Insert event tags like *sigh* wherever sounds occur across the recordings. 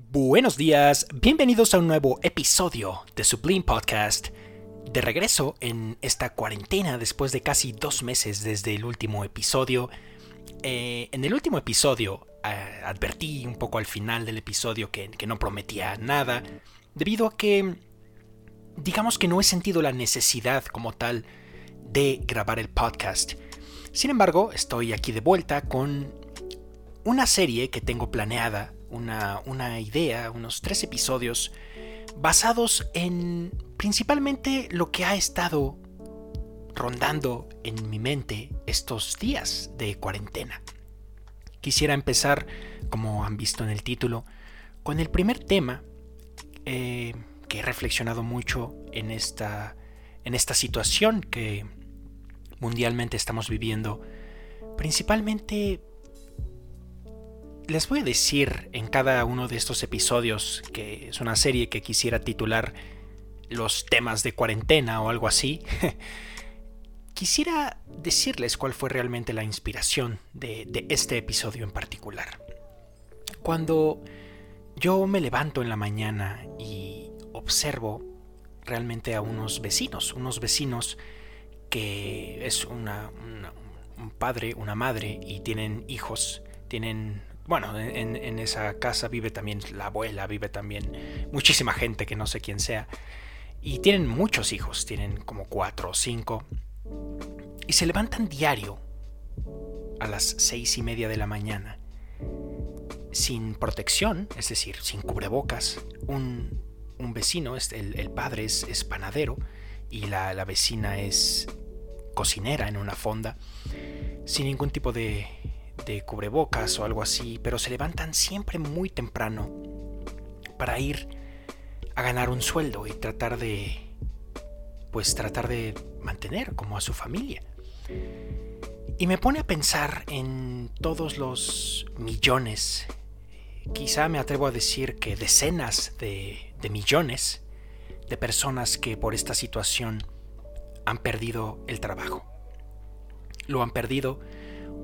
Buenos días, bienvenidos a un nuevo episodio de Sublime Podcast. De regreso en esta cuarentena después de casi dos meses desde el último episodio. Eh, en el último episodio eh, advertí un poco al final del episodio que, que no prometía nada, debido a que digamos que no he sentido la necesidad como tal de grabar el podcast. Sin embargo, estoy aquí de vuelta con una serie que tengo planeada una, idea, unos tres episodios basados en principalmente lo que ha estado rondando en mi mente estos días de cuarentena. Quisiera empezar, como han visto en el título, con el primer tema eh, que he reflexionado mucho en esta, en esta situación que mundialmente estamos viviendo, principalmente les voy a decir en cada uno de estos episodios, que es una serie que quisiera titular Los temas de cuarentena o algo así, *laughs* quisiera decirles cuál fue realmente la inspiración de, este episodio en particular. Cuando yo me levanto en la mañana y observo realmente a unos vecinos, unos vecinos que es una, un padre, una madre y tienen hijos, tienen bueno, en, esa casa vive también la abuela, vive también muchísima gente que no sé quién sea. Y tienen muchos hijos, tienen como cuatro o cinco. Y se levantan diario a las seis y media de la mañana sin protección, es decir, sin cubrebocas. Un, vecino, el, el padre es, es, panadero y la, la vecina es cocinera en una fonda, sin ningún tipo de de cubrebocas o algo así, pero se levantan siempre muy temprano para ir a ganar un sueldo y tratar de pues tratar de mantener como a su familia. Y me pone a pensar en todos los millones, quizá me atrevo a decir que decenas de, de millones de personas que por esta situación han perdido el trabajo. Lo han perdido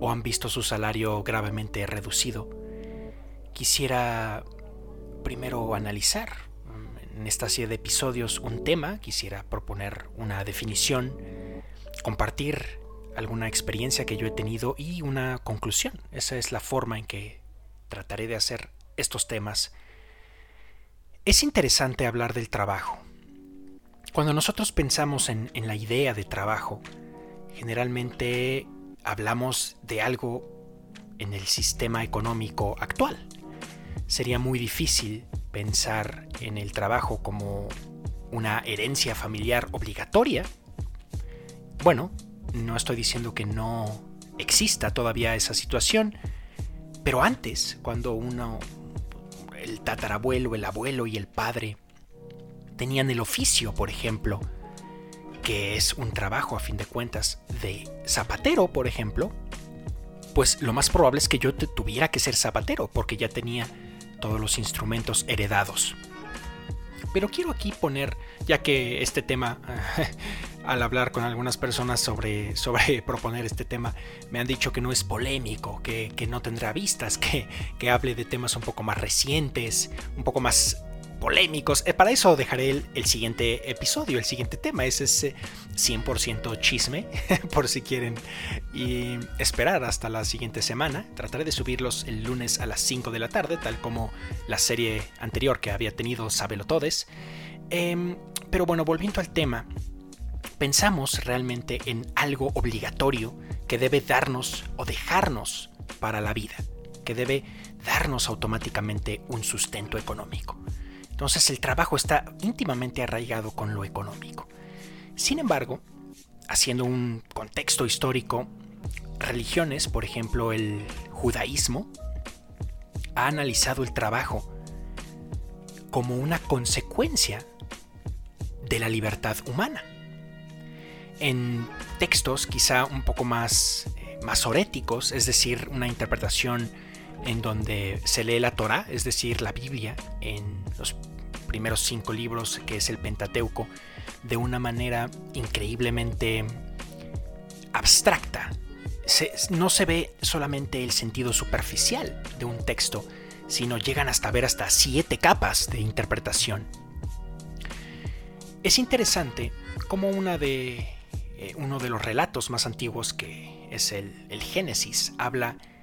o han visto su salario gravemente reducido. Quisiera primero analizar mm, en esta serie de episodios un tema, quisiera proponer una definición, compartir alguna experiencia que yo he tenido y una conclusión. Esa es la forma en que trataré de hacer estos temas. Es interesante hablar del trabajo. Cuando nosotros pensamos en, en la idea de trabajo, generalmente hablamos de algo en el sistema económico actual. Sería muy difícil pensar en el trabajo como una herencia familiar obligatoria. Bueno, no estoy diciendo que no exista todavía esa situación, pero antes, cuando uno, el tatarabuelo, el abuelo y el padre tenían el oficio, por ejemplo, que es un trabajo a fin de cuentas de zapatero, por ejemplo, pues lo más probable es que yo tuviera que ser zapatero porque ya tenía todos los instrumentos heredados. Pero quiero aquí poner, ya que este tema, *laughs* al hablar con algunas personas sobre, sobre *laughs* proponer este tema, me han dicho que no es polémico, que, no tendrá vistas, que, que hable de temas un poco más recientes, un poco más polémicos. Eh, para eso dejaré el, siguiente episodio, el siguiente tema. Es ese 100% chisme, *laughs* por si quieren esperar hasta la siguiente semana. Trataré de subirlos el lunes a las 5 de la tarde, tal como la serie anterior que había tenido Sabelotodes. Em, pero bueno, volviendo al tema, pensamos realmente en algo obligatorio que debe darnos o dejarnos para la vida, que debe darnos automáticamente un sustento económico. Entonces el trabajo está íntimamente arraigado con lo económico. Sin embargo, haciendo un contexto histórico, religiones, por ejemplo el judaísmo, ha analizado el trabajo como una consecuencia de la libertad humana. En textos quizá un poco más eh, masoréticos, es decir, una interpretación en donde se lee la Torah, es decir, la Biblia, en los primeros cinco libros, que es el Pentateuco, de una manera increíblemente abstracta. no se ve solamente el sentido superficial de un texto, sino llegan hasta ver hasta siete capas de interpretación. Es interesante como una de, eh, uno de los relatos más antiguos que es el, el Génesis habla de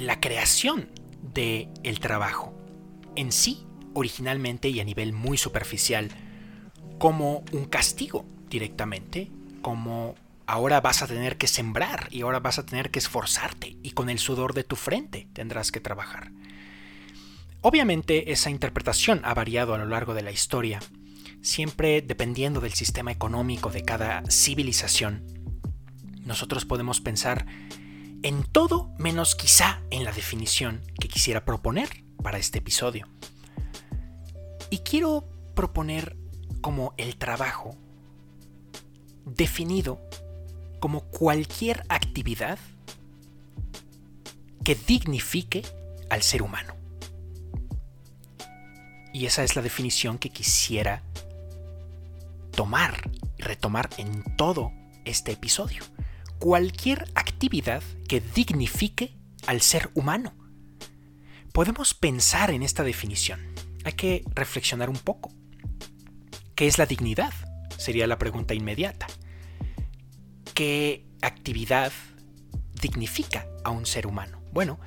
la creación del el trabajo en sí, originalmente y a nivel muy superficial, como un castigo directamente, como ahora vas a tener que sembrar y ahora vas a tener que esforzarte y con el sudor de tu frente tendrás que trabajar. Obviamente esa interpretación ha variado a lo largo de la historia, siempre dependiendo del sistema económico de cada civilización. Nosotros podemos pensar en todo menos quizá en la definición que quisiera proponer para este episodio. Y quiero proponer como el trabajo definido como cualquier actividad que dignifique al ser humano. Y esa es la definición que quisiera tomar y retomar en todo este episodio. Cualquier actividad que dignifique al ser humano. Podemos pensar en esta definición. Hay que reflexionar un poco. ¿Qué es la dignidad? Sería la pregunta inmediata. ¿Qué actividad dignifica a un ser humano? Bueno,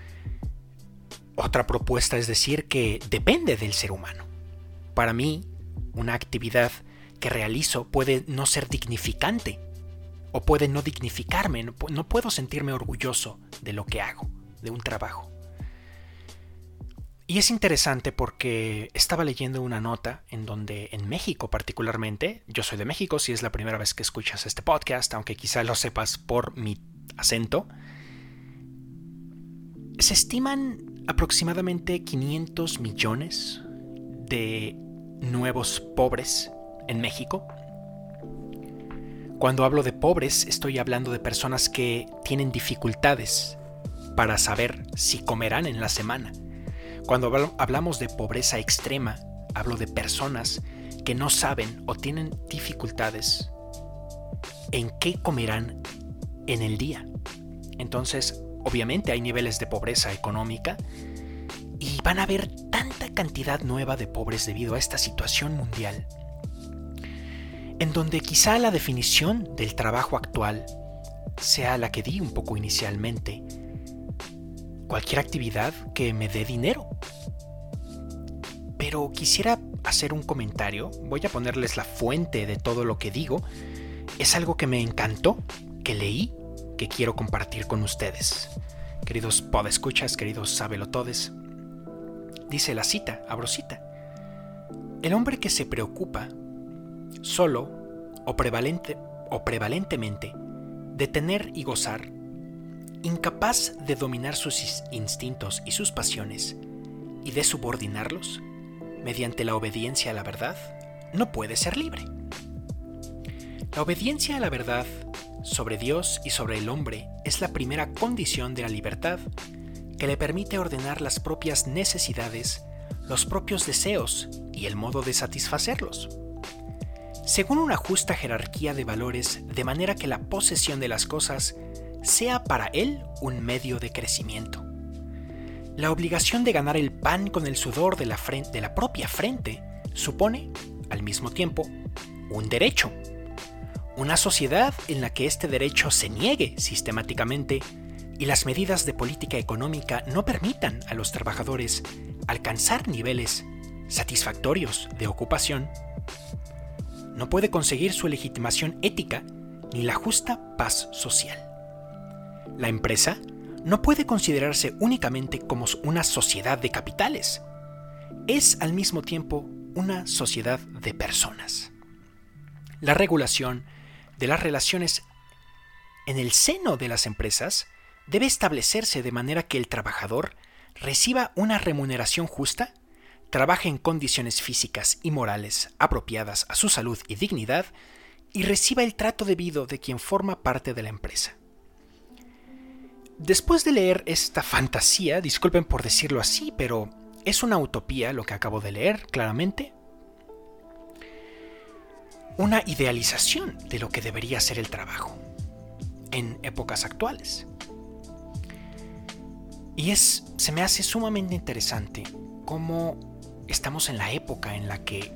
otra propuesta es decir que depende del ser humano. Para mí, una actividad que realizo puede no ser dignificante o puede no dignificarme, no, puedo sentirme orgulloso de lo que hago, de un trabajo. Y es interesante porque estaba leyendo una nota en donde en México particularmente, yo soy de México si es la primera vez que escuchas este podcast, aunque quizá lo sepas por mi acento, se estiman aproximadamente 500 millones de nuevos pobres en México. Cuando hablo de pobres estoy hablando de personas que tienen dificultades para saber si comerán en la semana cuando hablamos de pobreza extrema, hablo de personas que no saben o tienen dificultades en qué comerán en el día. Entonces, obviamente hay niveles de pobreza económica y van a haber tanta cantidad nueva de pobres debido a esta situación mundial, en donde quizá la definición del trabajo actual sea la que di un poco inicialmente, cualquier actividad que me dé dinero. Pero quisiera hacer un comentario, voy a ponerles la fuente de todo lo que digo. Es algo que me encantó, que leí, que quiero compartir con ustedes. Queridos podescuchas, queridos sabelotodes. Dice la cita, abro cita. El hombre que se preocupa solo o, prevalente, o prevalentemente de tener y gozar incapaz de dominar sus instintos y sus pasiones y de subordinarlos mediante la obediencia a la verdad, no puede ser libre. La obediencia a la verdad sobre Dios y sobre el hombre es la primera condición de la libertad que le permite ordenar las propias necesidades, los propios deseos y el modo de satisfacerlos. Según una justa jerarquía de valores, de manera que la posesión de las cosas sea para él un medio de crecimiento. La obligación de ganar el pan con el sudor de la, frente, de la propia frente supone, al mismo tiempo, un derecho. Una sociedad en la que este derecho se niegue sistemáticamente y las medidas de política económica no permitan a los trabajadores alcanzar niveles satisfactorios de ocupación, no puede conseguir su legitimación ética ni la justa paz social. La empresa no puede considerarse únicamente como una sociedad de capitales. Es al mismo tiempo una sociedad de personas. La regulación de las relaciones en el seno de las empresas debe establecerse de manera que el trabajador reciba una remuneración justa, trabaje en condiciones físicas y morales apropiadas a su salud y dignidad y reciba el trato debido de quien forma parte de la empresa. Después de leer esta fantasía, disculpen por decirlo así, pero es una utopía lo que acabo de leer, claramente. Una idealización de lo que debería ser el trabajo en épocas actuales. Y es, se me hace sumamente interesante cómo estamos en la época en la que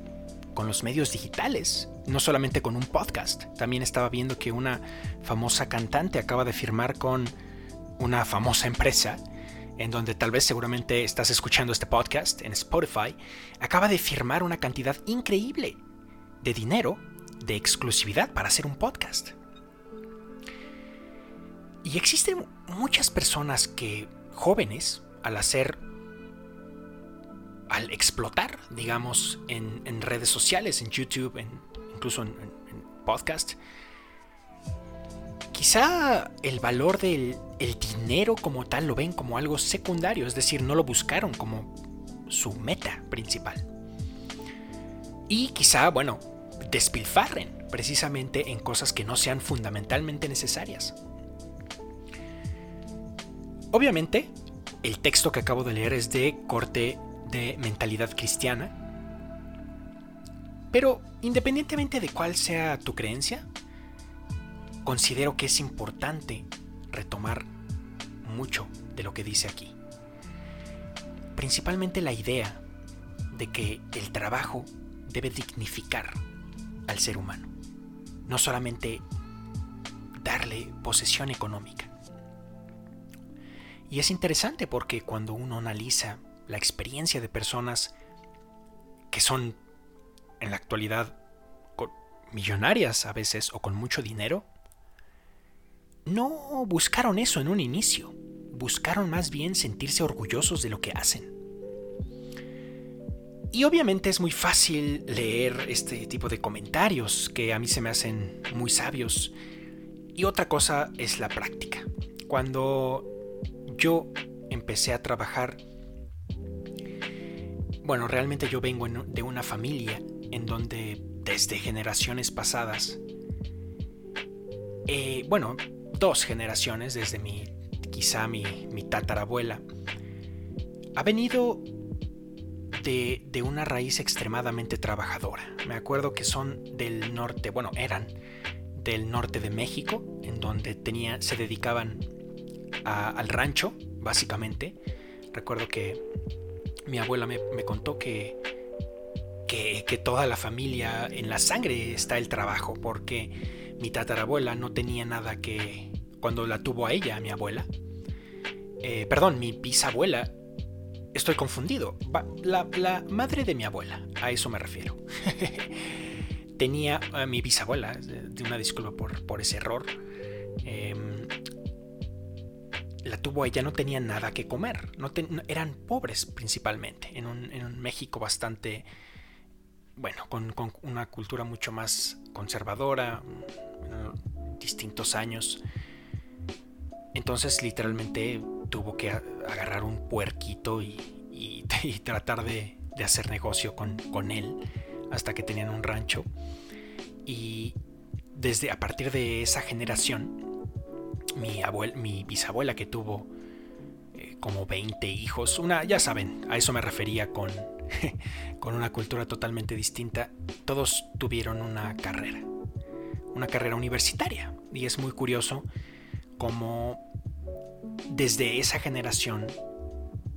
con los medios digitales, no solamente con un podcast, también estaba viendo que una famosa cantante acaba de firmar con una famosa empresa en donde tal vez seguramente estás escuchando este podcast en Spotify, acaba de firmar una cantidad increíble de dinero de exclusividad para hacer un podcast. Y existen muchas personas que, jóvenes, al hacer, al explotar, digamos, en, redes sociales, en YouTube, incluso en, en podcast, quizá el valor del el dinero como tal lo ven como algo secundario, es decir, no lo buscaron como su meta principal. Y quizá, bueno, despilfarren precisamente en cosas que no sean fundamentalmente necesarias. Obviamente, el texto que acabo de leer es de corte de mentalidad cristiana, pero independientemente de cuál sea tu creencia, considero que es importante retomar mucho de lo que dice aquí. Principalmente la idea de que el trabajo debe dignificar al ser humano, no solamente darle posesión económica. Y es interesante porque cuando uno analiza la experiencia de personas que son en la actualidad millonarias a veces o con mucho dinero, no buscaron eso en un inicio, buscaron más bien sentirse orgullosos de lo que hacen. Y obviamente es muy fácil leer este tipo de comentarios que a mí se me hacen muy sabios. Y otra cosa es la práctica. Cuando yo empecé a trabajar, bueno, realmente yo vengo de una familia en donde desde generaciones pasadas, eh, bueno, dos generaciones, desde mi, quizá mi, mi tatarabuela, ha venido de, de, una raíz extremadamente trabajadora. Me acuerdo que son del norte, bueno, eran del norte de México, en donde tenía, se dedicaban al rancho, básicamente. Recuerdo que mi abuela me, contó que, que, que, toda la familia, en la sangre está el trabajo, porque mi tatarabuela no tenía nada que... Cuando la tuvo a ella, mi abuela. Eh, perdón, mi bisabuela. Estoy confundido. La, madre de mi abuela, a eso me refiero. *laughs* tenía a mi bisabuela, una disculpa por, por ese error. Em, la tuvo ella, no tenía nada que comer. No eran pobres principalmente, en un, México bastante bueno, con, una cultura mucho más conservadora, distintos años. Entonces literalmente tuvo que agarrar un puerquito y, *laughs* tratar de, hacer negocio con, él hasta que tenían un rancho. Y desde a partir de esa generación, mi, mi bisabuela que tuvo eh, como 20 hijos, una, ya saben, a eso me refería con *laughs* con una cultura totalmente distinta, todos tuvieron una carrera, una carrera universitaria. Y es muy curioso cómo desde esa generación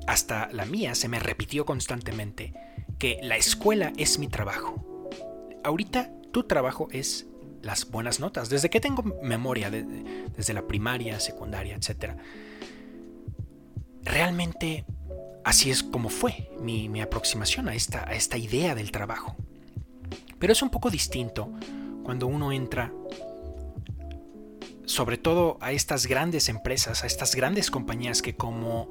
hasta la mía se me repitió constantemente que la escuela es mi trabajo. Ahorita tu trabajo es las buenas notas. Desde que tengo memoria, desde la primaria, secundaria, etc. Realmente así es como fue mi, aproximación a esta, a esta idea del trabajo. Pero es un poco distinto cuando uno entra sobre todo a estas grandes empresas, a estas grandes compañías que como,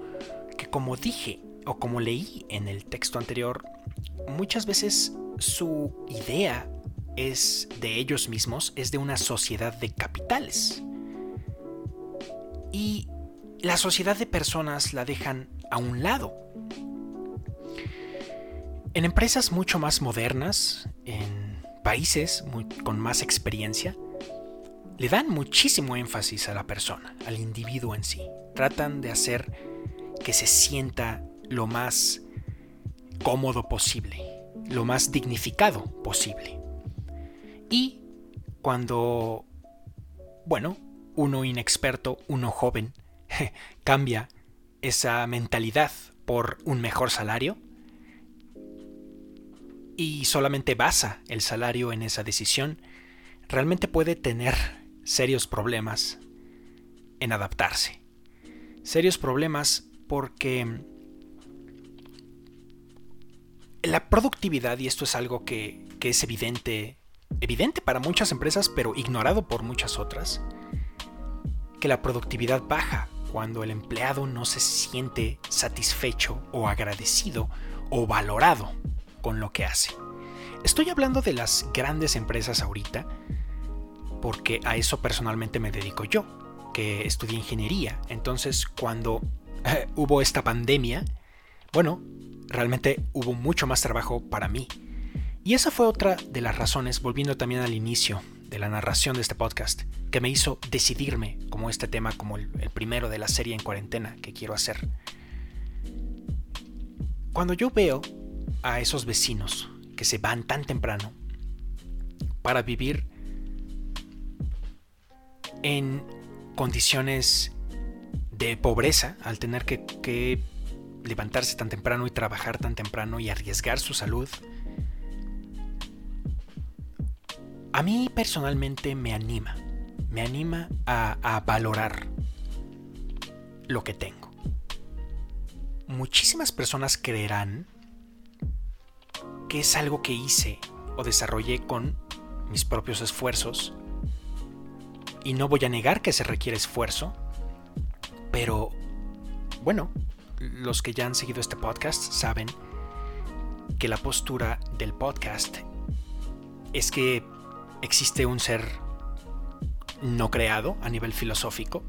que como dije o como leí en el texto anterior, muchas veces su idea es de ellos mismos, es de una sociedad de capitales. Y la sociedad de personas la dejan a un lado. En empresas mucho más modernas, en países con más experiencia, le dan muchísimo énfasis a la persona, al individuo en sí. Tratan de hacer que se sienta lo más cómodo posible, lo más dignificado posible. Y cuando, bueno, uno inexperto, uno joven, *laughs* cambia esa mentalidad por un mejor salario y solamente basa el salario en esa decisión, realmente puede tener serios problemas en adaptarse. Serios problemas porque la productividad, y esto es algo que, que es evidente, evidente para muchas empresas, pero ignorado por muchas otras, que la productividad baja cuando el empleado no se siente satisfecho o agradecido o valorado con lo que hace. Estoy hablando de las grandes empresas ahorita porque a eso personalmente me dedico yo, que estudié ingeniería. Entonces cuando eh, hubo esta pandemia, bueno, realmente hubo mucho más trabajo para mí. Y esa fue otra de las razones, volviendo también al inicio de la narración de este podcast, que me hizo decidirme como este tema, como el, primero de la serie en cuarentena que quiero hacer. Cuando yo veo a esos vecinos que se van tan temprano para vivir en condiciones de pobreza, al tener que, levantarse tan temprano y trabajar tan temprano y arriesgar su salud, a mí personalmente me anima, me anima a, valorar lo que tengo. Muchísimas personas creerán que es algo que hice o desarrollé con mis propios esfuerzos. Y no voy a negar que se requiere esfuerzo, pero bueno, los que ya han seguido este podcast saben que la postura del podcast es que existe un ser no creado a nivel filosófico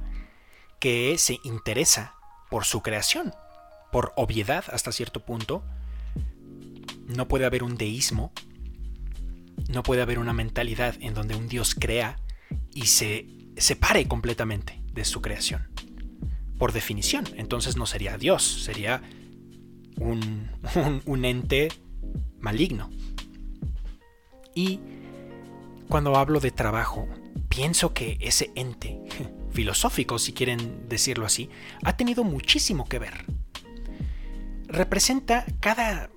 que se interesa por su creación, por obviedad hasta cierto punto. No puede haber un deísmo, no puede haber una mentalidad en donde un Dios crea y se separe completamente de su creación. Por definición, entonces no sería Dios, sería un, *laughs* un, ente maligno. Y cuando hablo de trabajo, pienso que ese ente, *laughs* filosófico si quieren decirlo así, ha tenido muchísimo que ver. Representa cada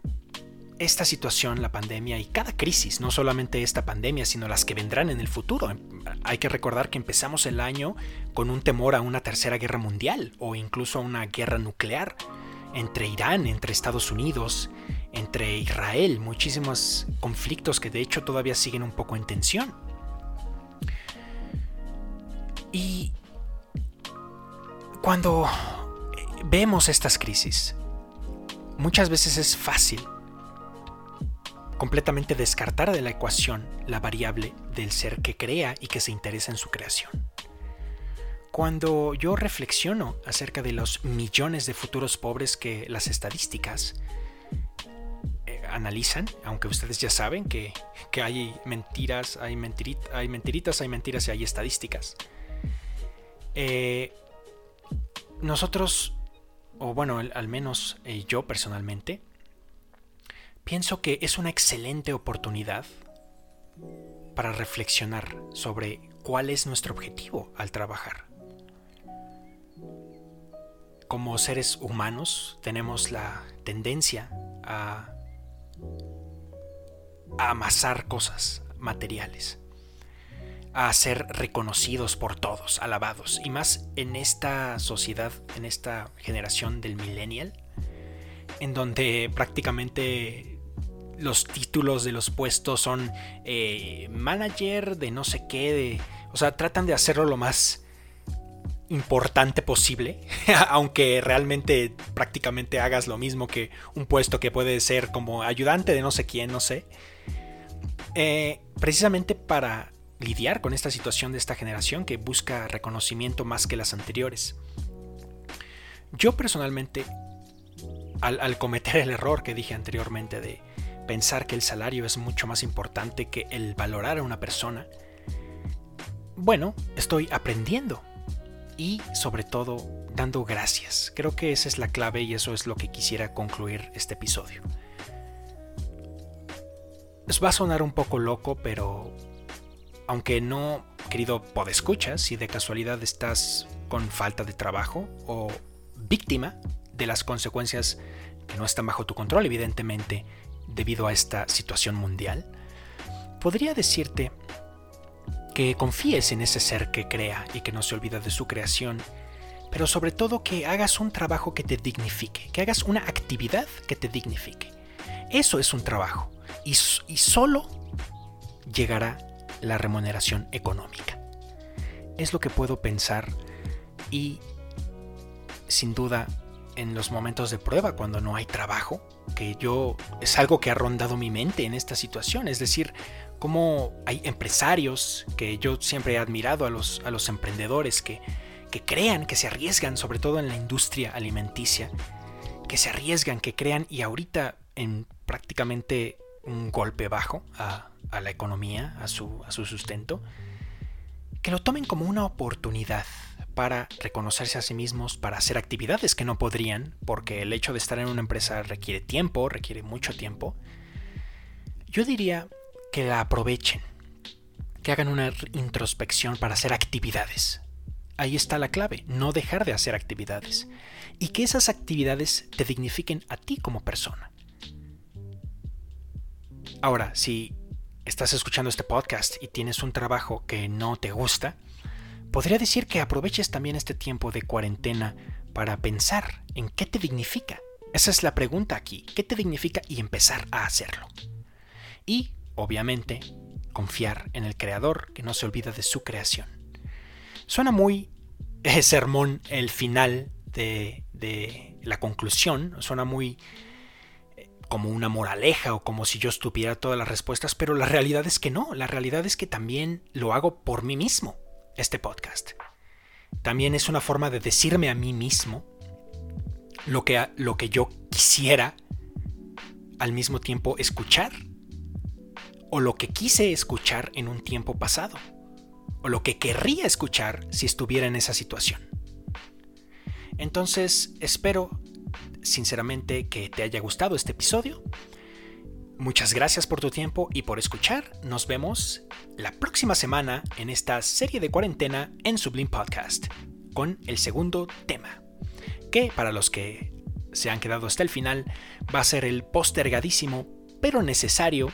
esta situación, la pandemia y cada crisis, no solamente esta pandemia, sino las que vendrán en el futuro. Hay que recordar que empezamos el año con un temor a una tercera guerra mundial o incluso a una guerra nuclear entre Irán, entre Estados Unidos, entre Israel, muchísimos conflictos que de hecho todavía siguen un poco en tensión. Y cuando vemos estas crisis, muchas veces es fácil completamente descartar de la ecuación la variable del ser que crea y que se interesa en su creación. Cuando yo reflexiono acerca de los millones de futuros pobres que las estadísticas analizan, aunque ustedes ya saben que, hay mentiras, hay, hay mentiritas, hay mentiras y hay estadísticas. Eh, nosotros, o bueno, al menos eh, yo personalmente, pienso que es una excelente oportunidad para reflexionar sobre cuál es nuestro objetivo al trabajar como seres humanos tenemos la tendencia a, amasar cosas materiales, a ser reconocidos por todos, alabados, y más en esta sociedad, en esta generación del millennial, en donde prácticamente los títulos de los puestos son eh, manager de no sé qué, de, o sea, tratan de hacerlo lo más importante posible, *laughs* aunque realmente prácticamente hagas lo mismo que un puesto que puede ser como ayudante de no sé quién, no sé. Eh, precisamente para lidiar con esta situación de esta generación que busca reconocimiento más que las anteriores. Yo personalmente, al, al cometer el error que dije anteriormente de pensar que el salario es mucho más importante que el valorar a una persona, bueno, estoy aprendiendo y sobre todo dando gracias. Creo que esa es la clave y eso es lo que quisiera concluir este episodio. Les va a sonar un poco loco, pero aunque no, querido podescucha, si de casualidad estás con falta de trabajo o víctima de las consecuencias que no están bajo tu control, evidentemente, debido a esta situación mundial, podría decirte que confíes en ese ser que crea y que no se olvida de su creación, pero sobre todo que hagas un trabajo que te dignifique, que hagas una actividad que te dignifique. Eso es un trabajo y, y solo llegará la remuneración económica. Es lo que puedo pensar y sin duda en los momentos de prueba, cuando no hay trabajo, que yo es algo que ha rondado mi mente en esta situación, es decir, cómo hay empresarios que yo siempre he admirado a los, a los emprendedores que, que crean, que se arriesgan, sobre todo en la industria alimenticia, que se arriesgan, que crean y ahorita en prácticamente un golpe bajo a, a la economía, a su, a su sustento, que lo tomen como una oportunidad para reconocerse a sí mismos, para hacer actividades que no podrían, porque el hecho de estar en una empresa requiere tiempo, requiere mucho tiempo, yo diría que la aprovechen, que hagan una introspección para hacer actividades. Ahí está la clave, no dejar de hacer actividades. Y que esas actividades te dignifiquen a ti como persona. Ahora, si estás escuchando este podcast y tienes un trabajo que no te gusta, podría decir que aproveches también este tiempo de cuarentena para pensar en qué te dignifica. Esa es la pregunta aquí, ¿qué te dignifica y empezar a hacerlo? Y, obviamente, confiar en el Creador que no se olvida de su creación. Suena muy eh, sermón el final de, de la conclusión, suena muy eh, como una moraleja o como si yo estuviera todas las respuestas, pero la realidad es que no, la realidad es que también lo hago por mí mismo este podcast. También es una forma de decirme a mí mismo lo que, lo que yo quisiera al mismo tiempo escuchar. O lo que quise escuchar en un tiempo pasado. O lo que querría escuchar si estuviera en esa situación. Entonces, espero sinceramente que te haya gustado este episodio. Muchas gracias por tu tiempo y por escuchar. Nos vemos la próxima semana en esta serie de cuarentena en Sublime Podcast con el segundo tema, que para los que se han quedado hasta el final va a ser el postergadísimo pero necesario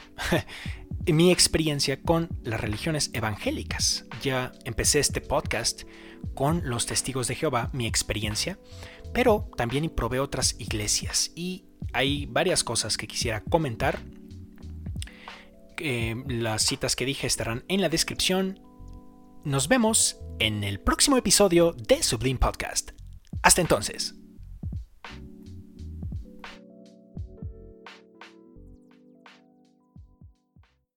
mi experiencia con las religiones evangélicas. Ya empecé este podcast con los testigos de Jehová, mi experiencia, pero también probé otras iglesias y hay varias cosas que quisiera comentar. Eh, las citas que dije estarán en la descripción. Nos vemos en el próximo episodio de Sublime Podcast. Hasta entonces.